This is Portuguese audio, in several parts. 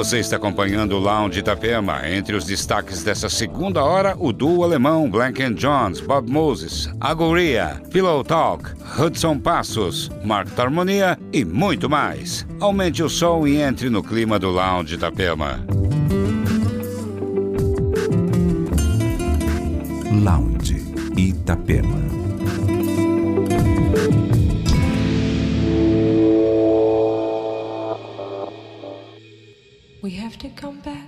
Você está acompanhando o Lounge Itapema. Entre os destaques dessa segunda hora, o duo alemão Blank Jones, Bob Moses, Agoria, Pillow Talk, Hudson Passos, Mark Harmonia e muito mais. Aumente o som e entre no clima do Lounge Itapema. Lounge Itapema. come back.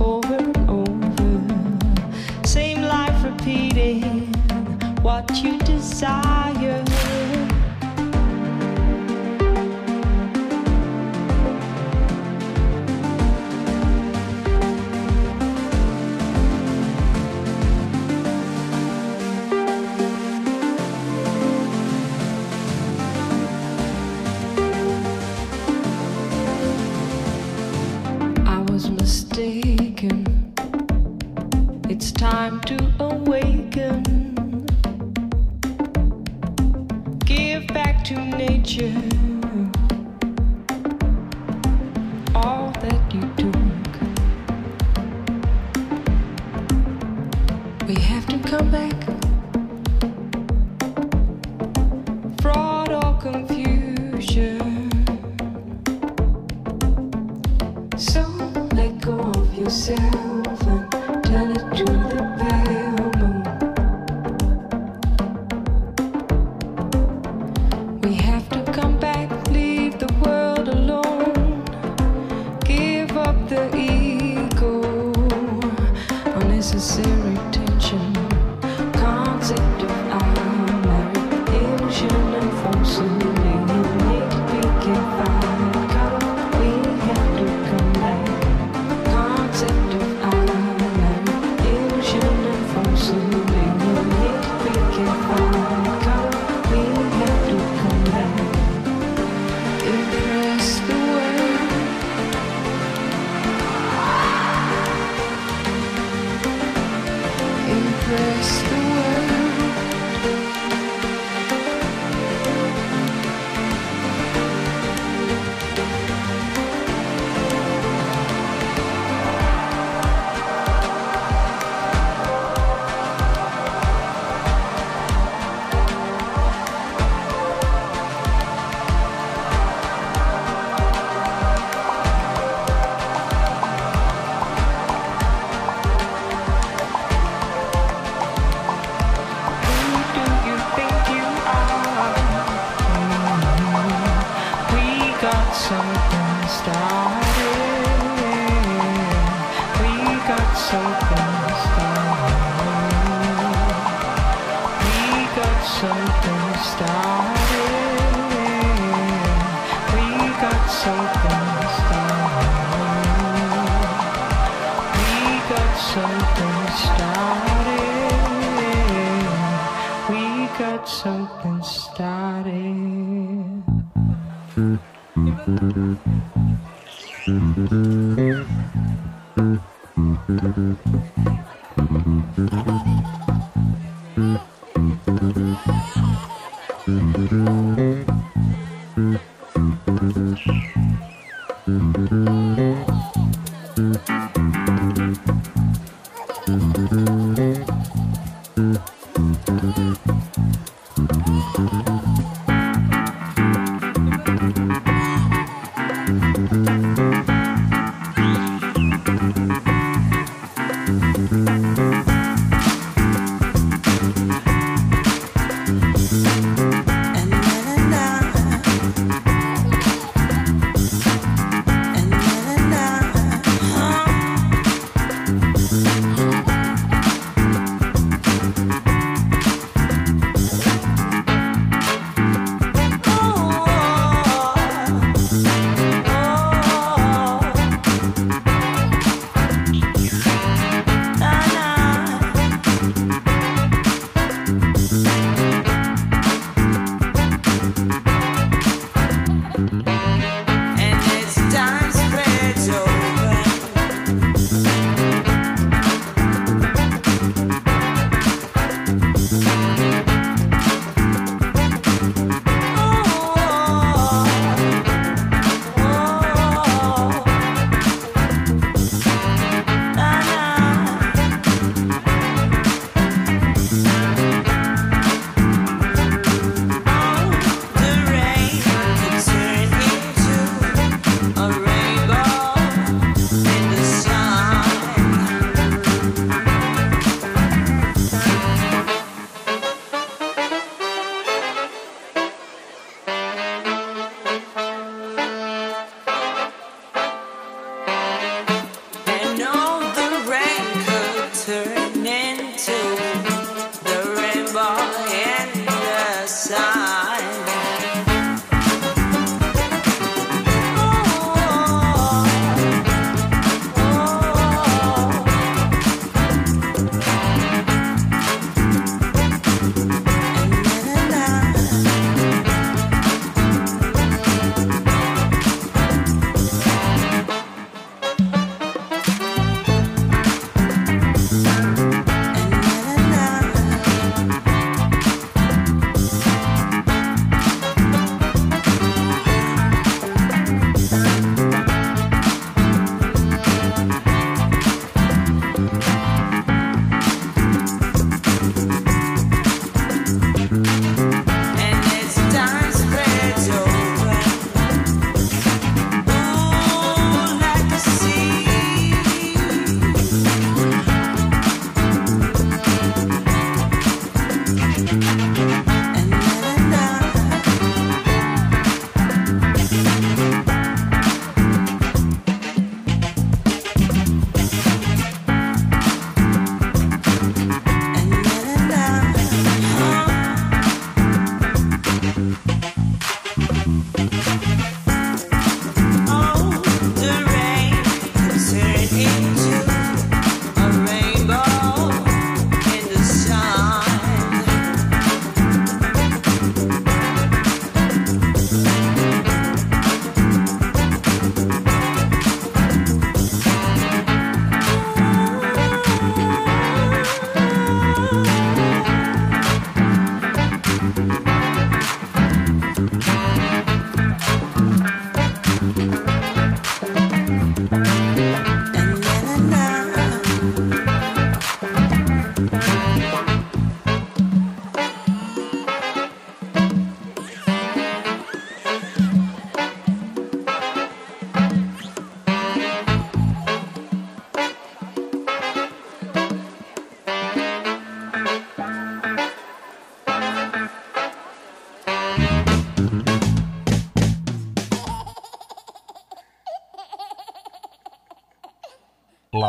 over and over. Same life repeating what you desire.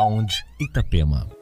Lounge Itapema.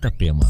Itapema.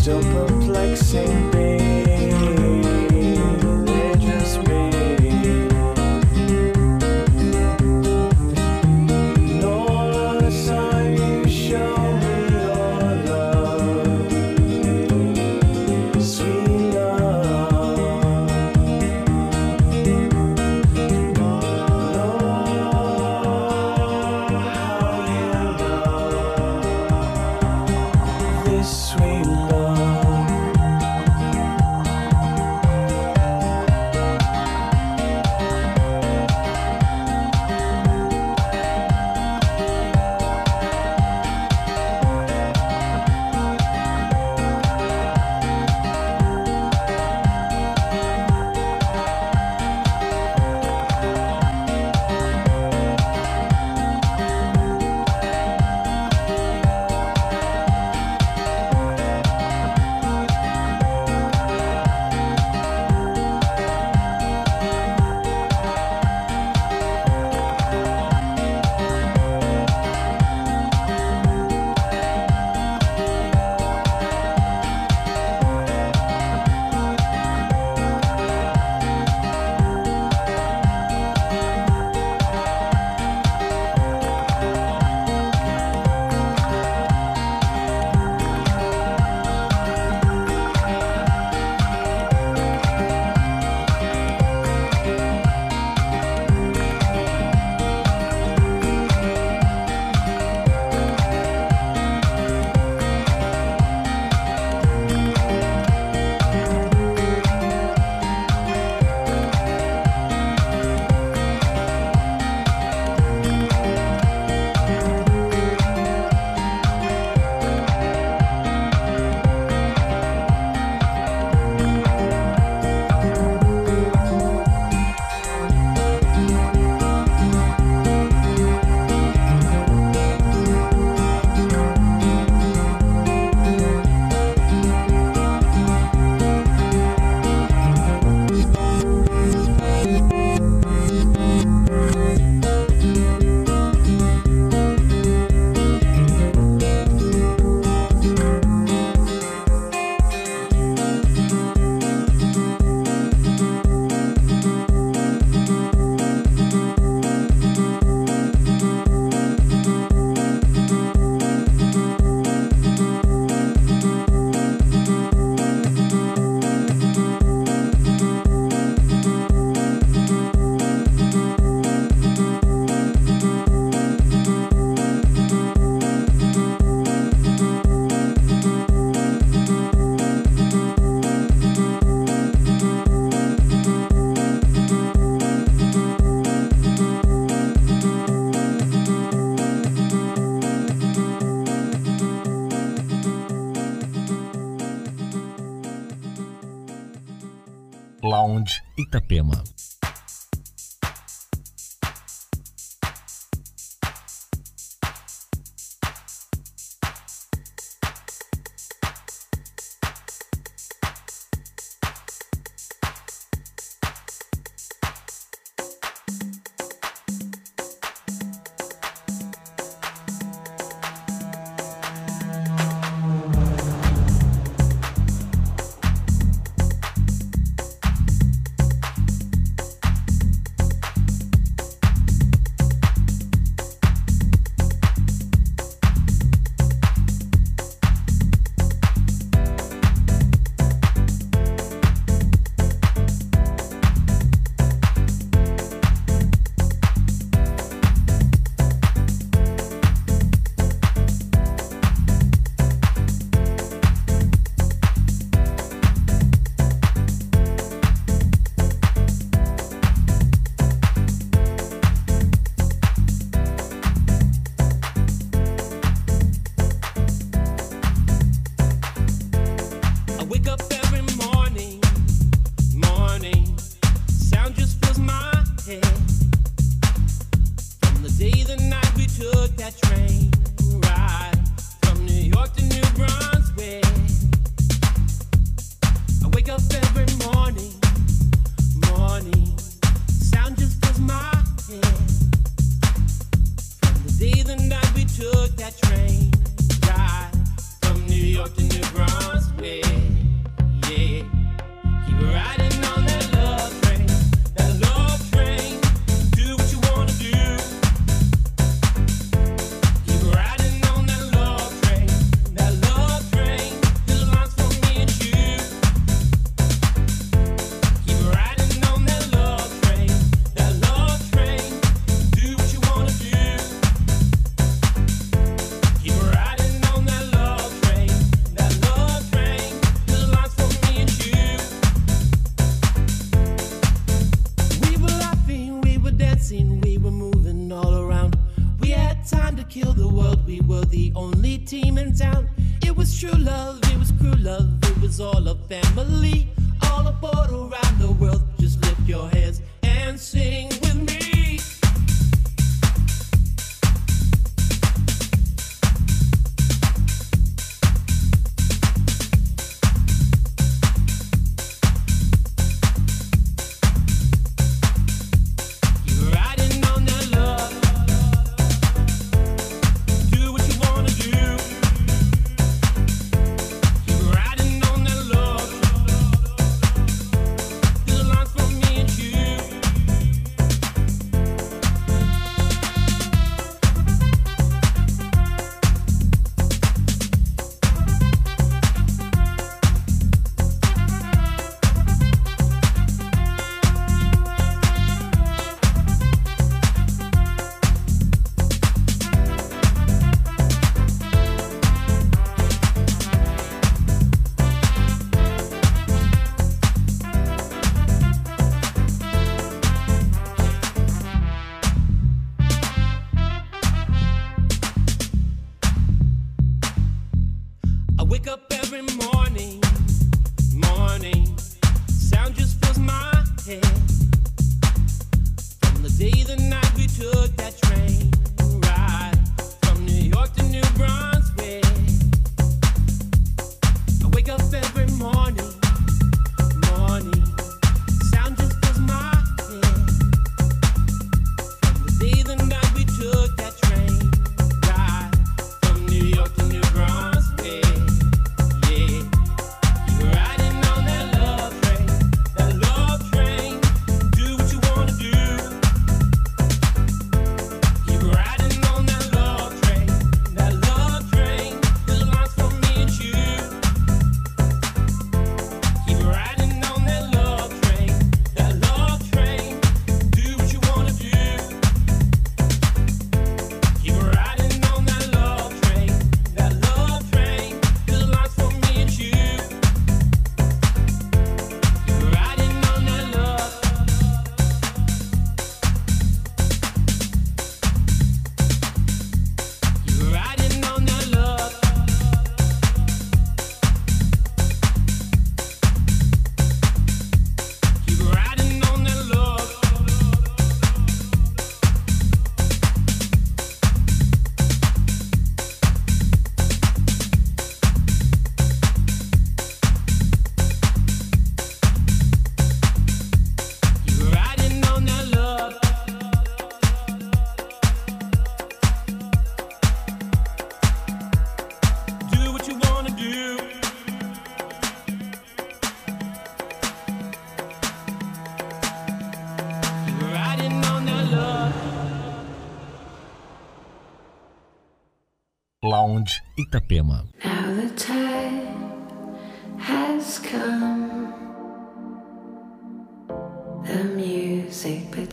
still broken. Itapema.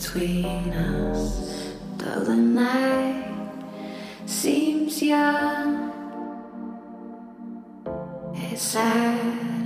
Between us, though the night seems young, it's at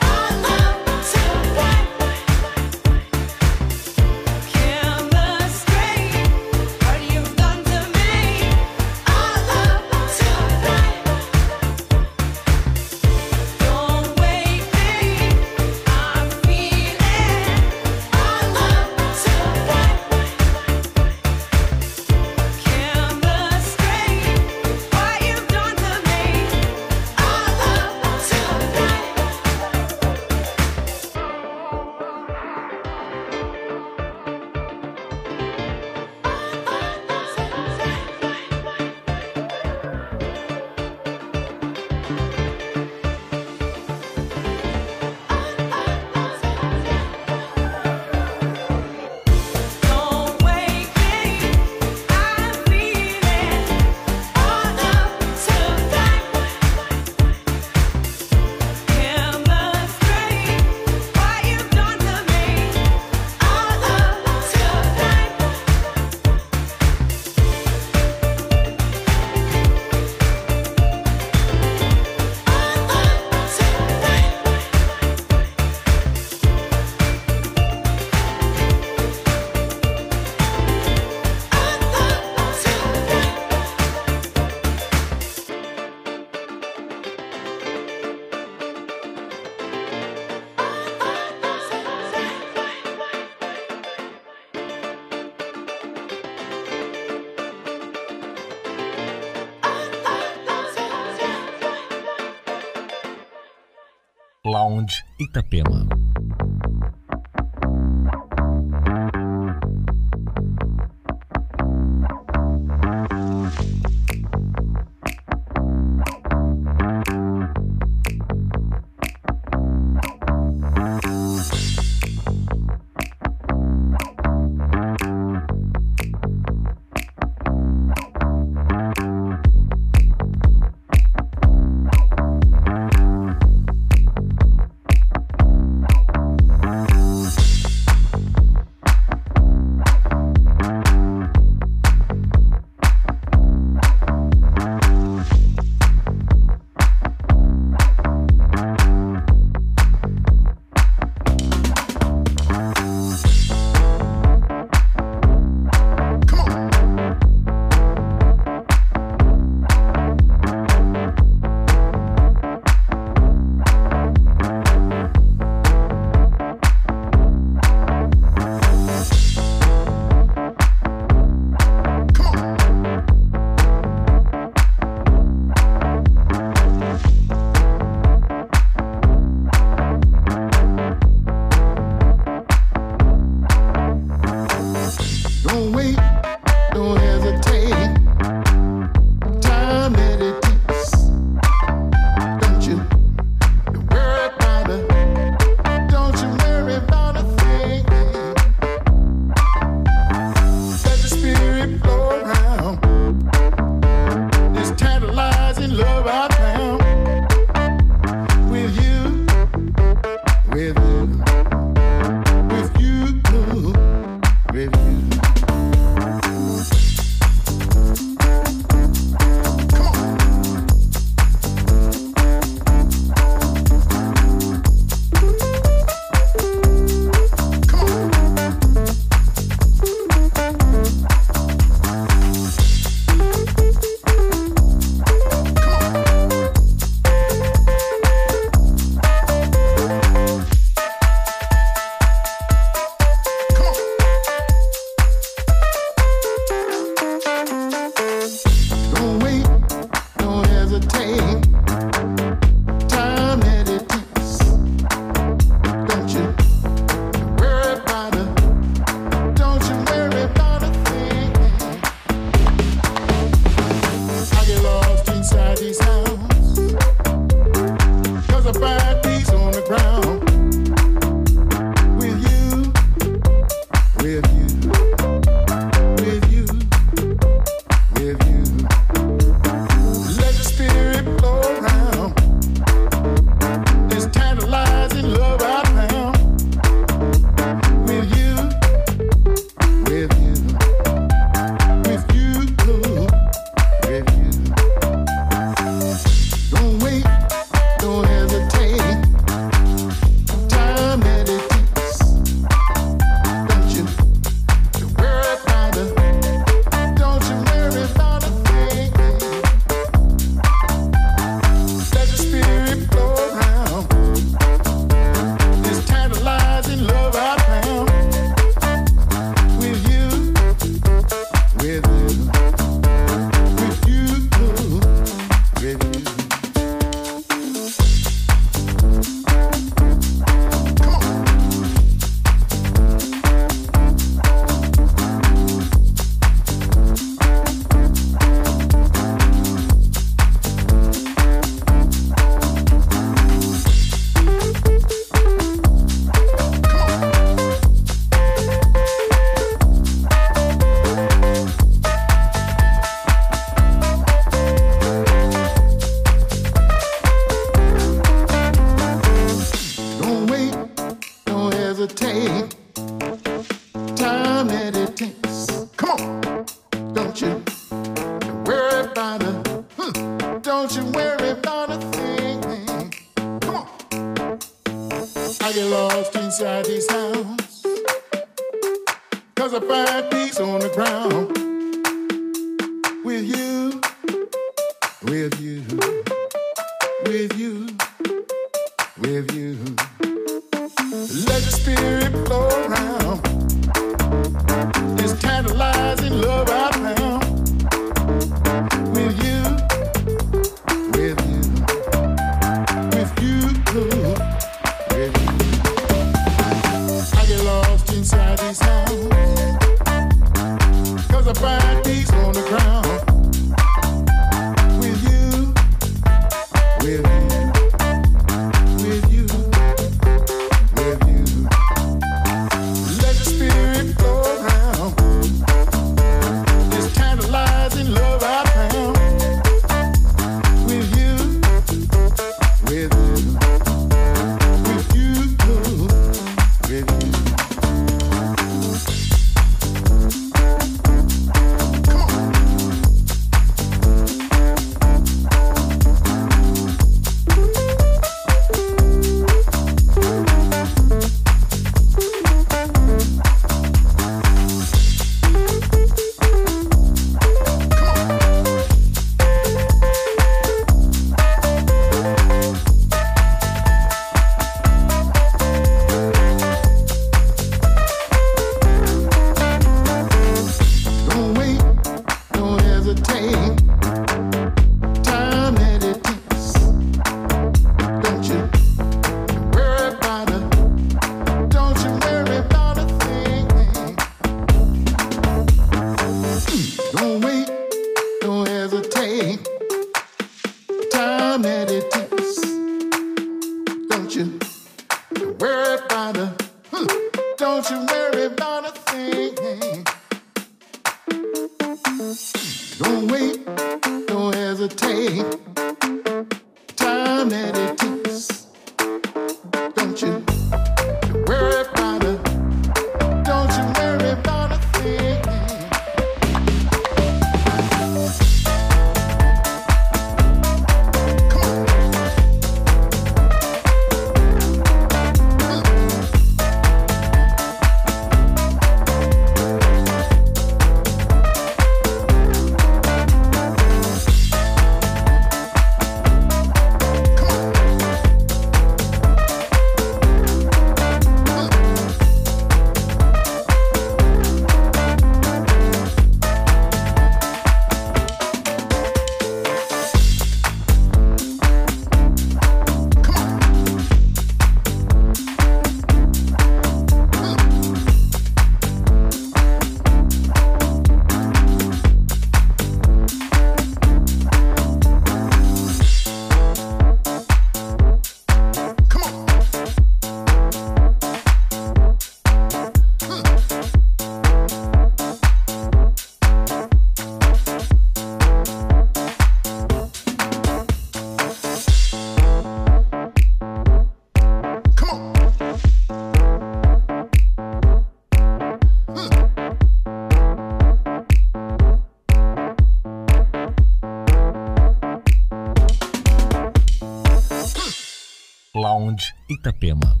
Itapema.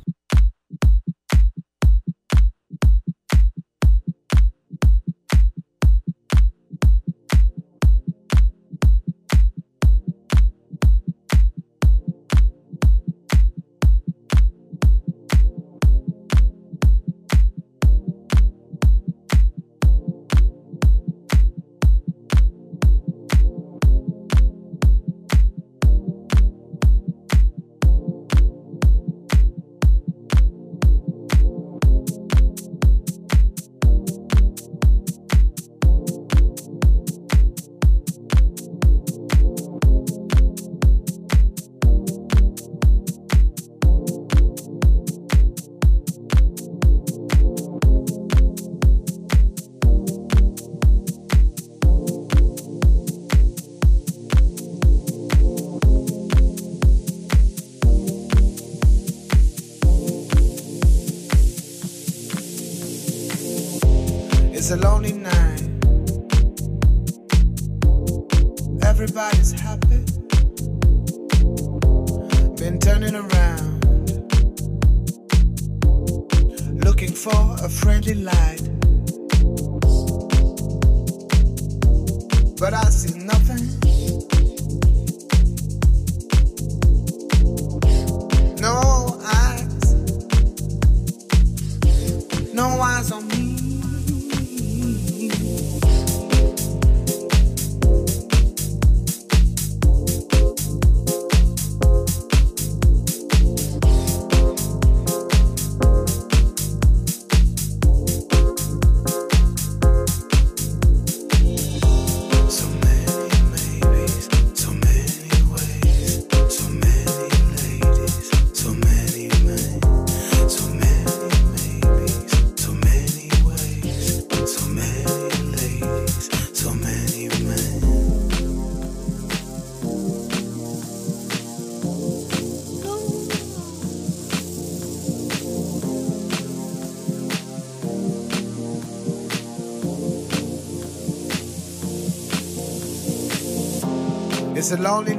but I It's a lonely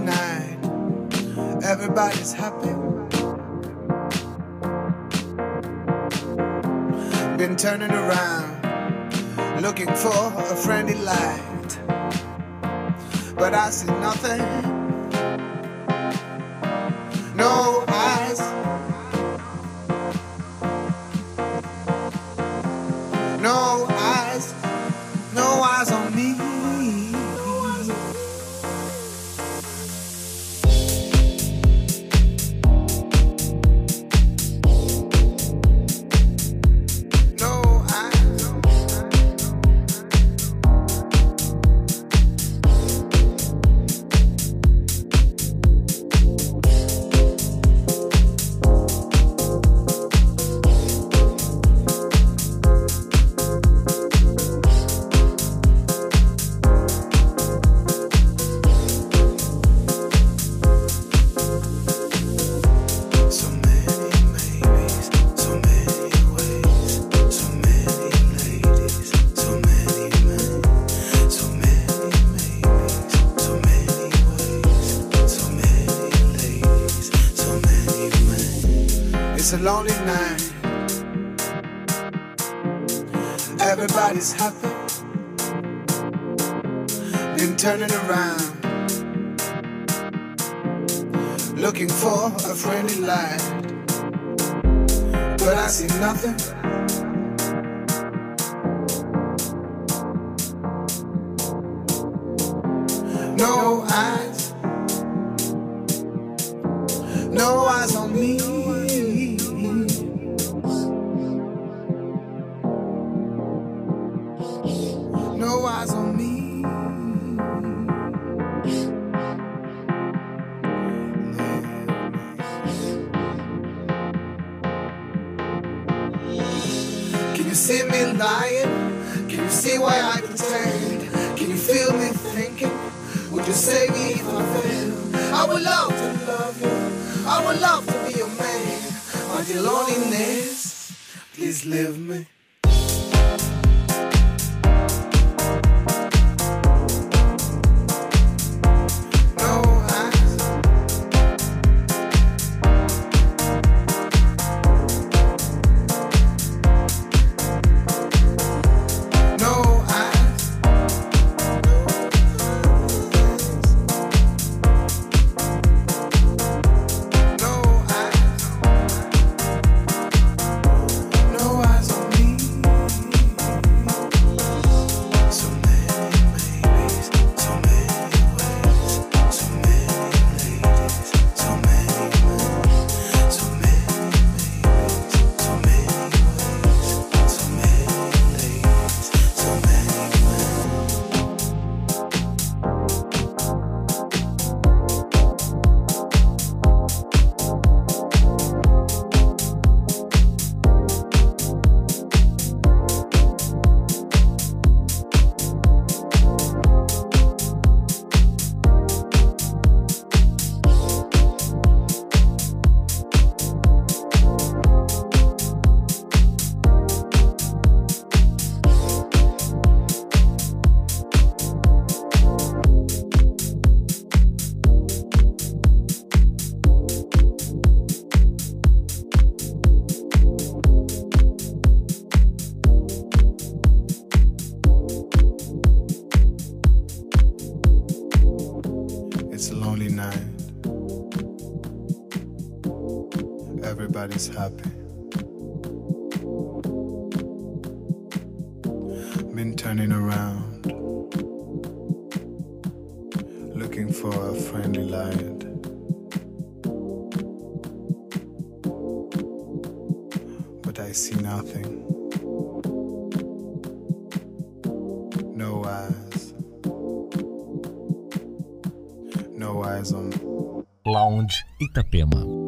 On Lounge Itapema.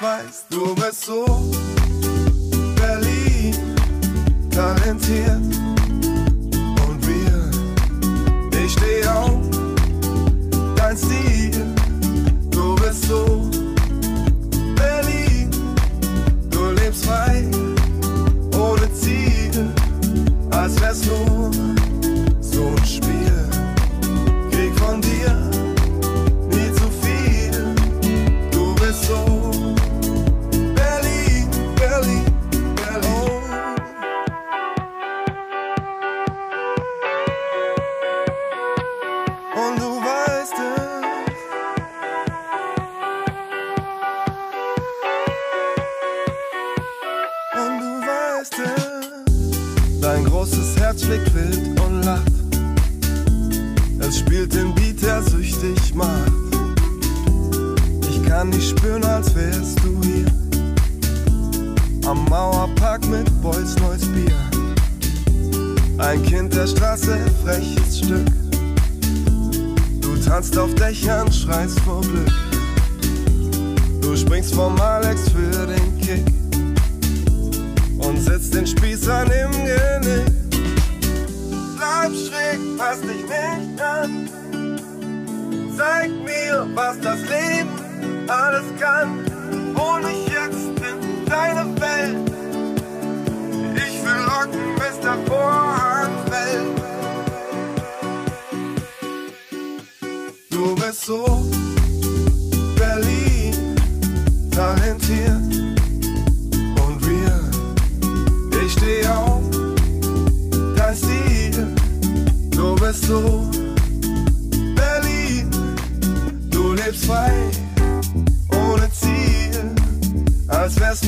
weißt du?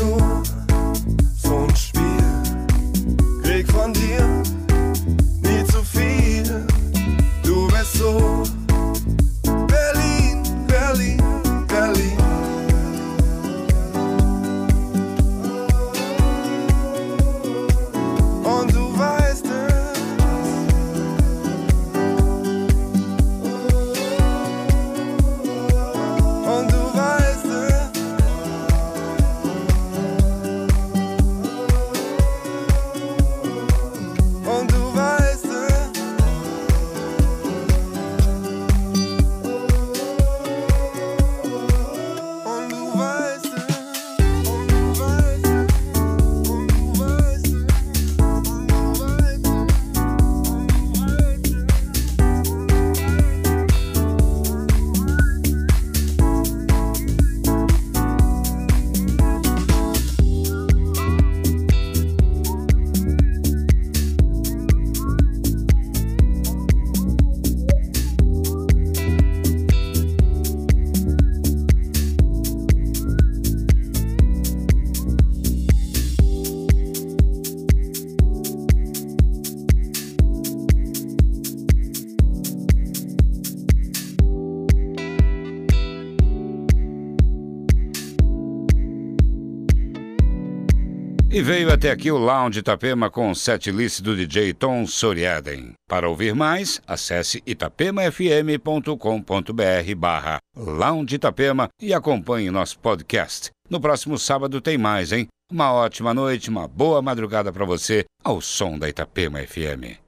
nur Veio até aqui o Lounge Itapema com o setlist do DJ Tom Soriaden. Para ouvir mais, acesse itapemafm.com.br barra Lounge Itapema e acompanhe nosso podcast. No próximo sábado tem mais, hein? Uma ótima noite, uma boa madrugada para você ao som da Itapema FM.